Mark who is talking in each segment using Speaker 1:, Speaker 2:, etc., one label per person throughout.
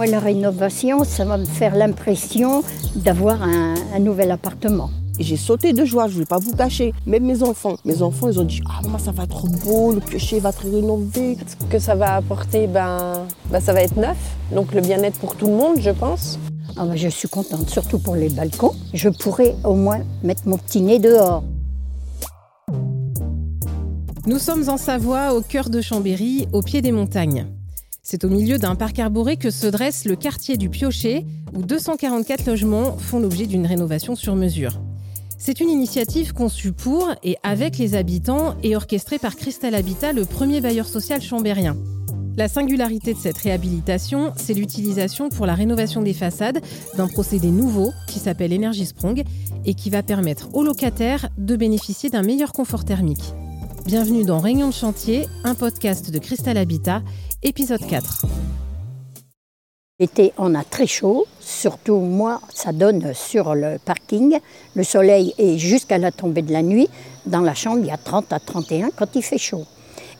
Speaker 1: Moi, la rénovation, ça va me faire l'impression d'avoir un, nouvel appartement.
Speaker 2: j'ai sauté de joie, je ne vais pas vous cacher. Même mes enfants, mes enfants, ils ont dit Ah, maman, ça va être beau, le piocher va être rénové.
Speaker 3: Ce que ça va apporter, ben, ben ça va être neuf. Donc le bien-être pour tout le monde, je pense.
Speaker 1: Ah ben, je suis contente, surtout pour les balcons. Je pourrais au moins mettre mon petit nez dehors.
Speaker 4: Nous sommes en Savoie, au cœur de Chambéry, au pied des montagnes. C'est au milieu d'un parc arboré que se dresse le quartier du Piochet, où 244 logements font l'objet d'une rénovation sur mesure. C'est une initiative conçue pour et avec les habitants et orchestrée par Cristal Habitat, le premier bailleur social chambérien. La singularité de cette réhabilitation, c'est l'utilisation pour la rénovation des façades d'un procédé nouveau qui s'appelle Energy Sprong et qui va permettre aux locataires de bénéficier d'un meilleur confort thermique. Bienvenue dans Réunion de chantier, un podcast de Cristal Habitat épisode 4.
Speaker 1: L'été, on a très chaud, surtout moi, ça donne sur le parking. Le soleil est jusqu'à la tombée de la nuit. Dans la chambre, il y a 30 à 31 quand il fait chaud.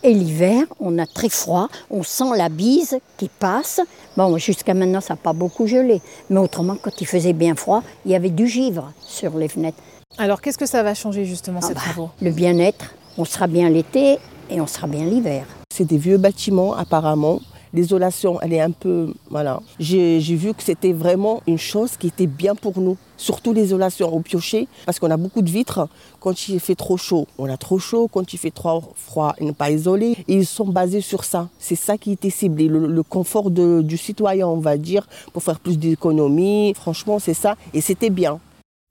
Speaker 1: Et l'hiver, on a très froid, on sent la bise qui passe. Bon, jusqu'à maintenant, ça n'a pas beaucoup gelé. Mais autrement, quand il faisait bien froid, il y avait du givre sur les fenêtres.
Speaker 4: Alors, qu'est-ce que ça va changer justement,
Speaker 1: ah
Speaker 4: ces
Speaker 1: bah,
Speaker 4: travaux?
Speaker 1: Le bien-être. On sera bien l'été et on sera bien l'hiver.
Speaker 2: C'est des vieux bâtiments apparemment. L'isolation, elle est un peu... Voilà. J'ai vu que c'était vraiment une chose qui était bien pour nous. Surtout l'isolation au piocher, parce qu'on a beaucoup de vitres. Quand il fait trop chaud, on a trop chaud. Quand il fait trop froid, il n'est pas isolé. Et ils sont basés sur ça. C'est ça qui était ciblé, le, confort du citoyen, on va dire, pour faire plus d'économies. Franchement, c'est ça. Et c'était bien.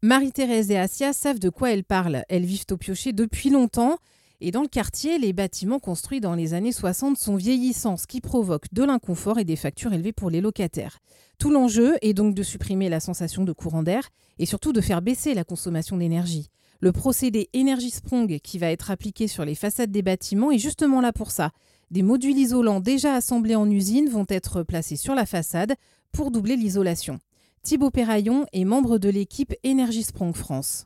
Speaker 4: Marie-Thérèse et Asia savent de quoi elles parlent. Elles vivent au piocher depuis longtemps. Et dans le quartier, les bâtiments construits dans les années 60 sont vieillissants, ce qui provoque de l'inconfort et des factures élevées pour les locataires. Tout l'enjeu est donc de supprimer la sensation de courant d'air et surtout de faire baisser la consommation d'énergie. Le procédé Energy Sprong qui va être appliqué sur les façades des bâtiments est justement là pour ça. Des modules isolants déjà assemblés en usine vont être placés sur la façade pour doubler l'isolation. Thibaut Perraillon est membre de l'équipe Energy Sprong France.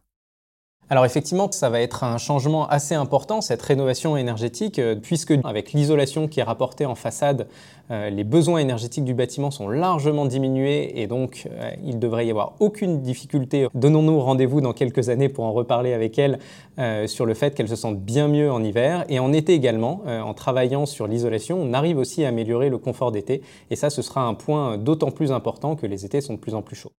Speaker 5: Alors effectivement, ça va être un changement assez important, cette rénovation énergétique, euh, puisque avec l'isolation qui est rapportée en façade, euh, les besoins énergétiques du bâtiment sont largement diminués et donc euh, il devrait y avoir aucune difficulté. Donnons-nous rendez-vous dans quelques années pour en reparler avec elle sur le fait qu'elle se sente bien mieux en hiver. Et en été également, en travaillant sur l'isolation, on arrive aussi à améliorer le confort d'été. Et ça, ce sera un point d'autant plus important que les étés sont de plus en plus chauds.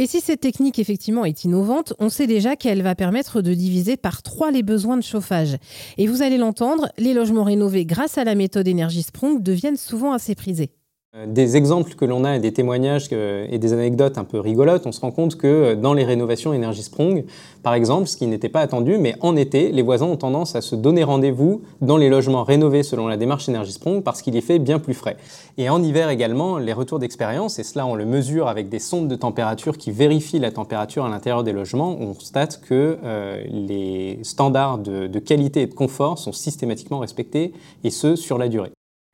Speaker 4: Et si cette technique effectivement est innovante, on sait déjà qu'elle va permettre de diviser par trois les besoins de chauffage. Et vous allez l'entendre, les logements rénovés grâce à la méthode Energy Sprong deviennent souvent assez prisés.
Speaker 5: Euh, des exemples que l'on a et des témoignages et des anecdotes un peu rigolotes, on se rend compte que euh, dans les rénovations Energy Sprong, par exemple, ce qui n'était pas attendu, mais en été, les voisins ont tendance à se donner rendez-vous dans les logements rénovés selon la démarche Energy Sprong parce qu'il y fait bien plus frais. Et en hiver également, les retours d'expérience, et cela on le mesure avec des sondes de température qui vérifient la température à l'intérieur des logements, on constate que euh, les standards de qualité et de confort sont systématiquement respectés, et ce, sur la durée.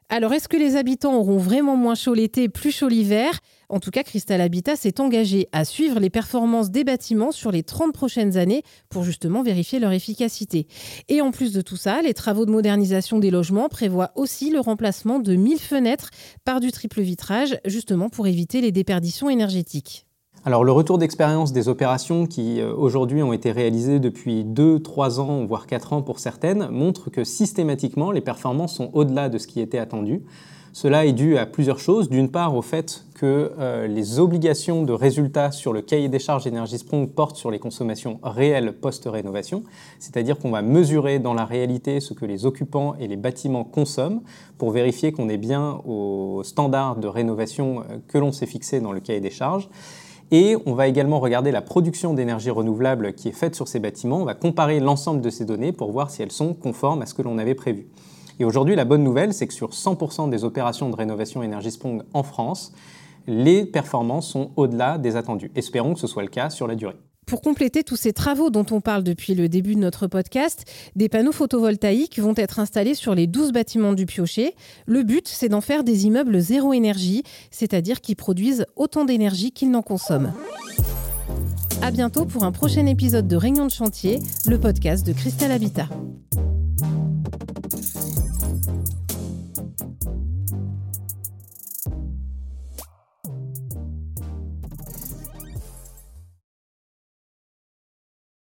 Speaker 4: Alors, est-ce que les habitants auront vraiment moins chaud l'été, plus chaud l'hiver? En tout cas, Crystal Habitat s'est engagé à suivre les performances des bâtiments sur les 30 prochaines années pour justement vérifier leur efficacité. Et en plus de tout ça, les travaux de modernisation des logements prévoient aussi le remplacement de 1000 fenêtres par du triple vitrage, justement pour éviter les déperditions énergétiques.
Speaker 5: Alors le retour d'expérience des opérations qui euh, aujourd'hui ont été réalisées depuis 2, 3 ans, voire 4 ans pour certaines, montre que systématiquement les performances sont au-delà de ce qui était attendu. Cela est dû à plusieurs choses. D'une part au fait que euh, les obligations de résultats sur le cahier des charges Energy Sprong portent sur les consommations réelles post-rénovation, c'est-à-dire qu'on va mesurer dans la réalité ce que les occupants et les bâtiments consomment pour vérifier qu'on est bien au standard de rénovation euh, que l'on s'est fixé dans le cahier des charges. Et on va également regarder la production d'énergie renouvelable qui est faite sur ces bâtiments. On va comparer l'ensemble de ces données pour voir si elles sont conformes à ce que l'on avait prévu. Et aujourd'hui, la bonne nouvelle, c'est que sur 100% des opérations de rénovation énergie Sprong en France, les performances sont au-delà des attendus. Espérons que ce soit le cas sur la durée.
Speaker 4: Pour compléter tous ces travaux dont on parle depuis le début de notre podcast, des panneaux photovoltaïques vont être installés sur les 12 bâtiments du Piocher. Le but, c'est d'en faire des immeubles zéro énergie, c'est-à-dire qui produisent autant d'énergie qu'ils n'en consomment. À bientôt pour un prochain épisode de Réunion de chantier, le podcast de Cristal Habitat.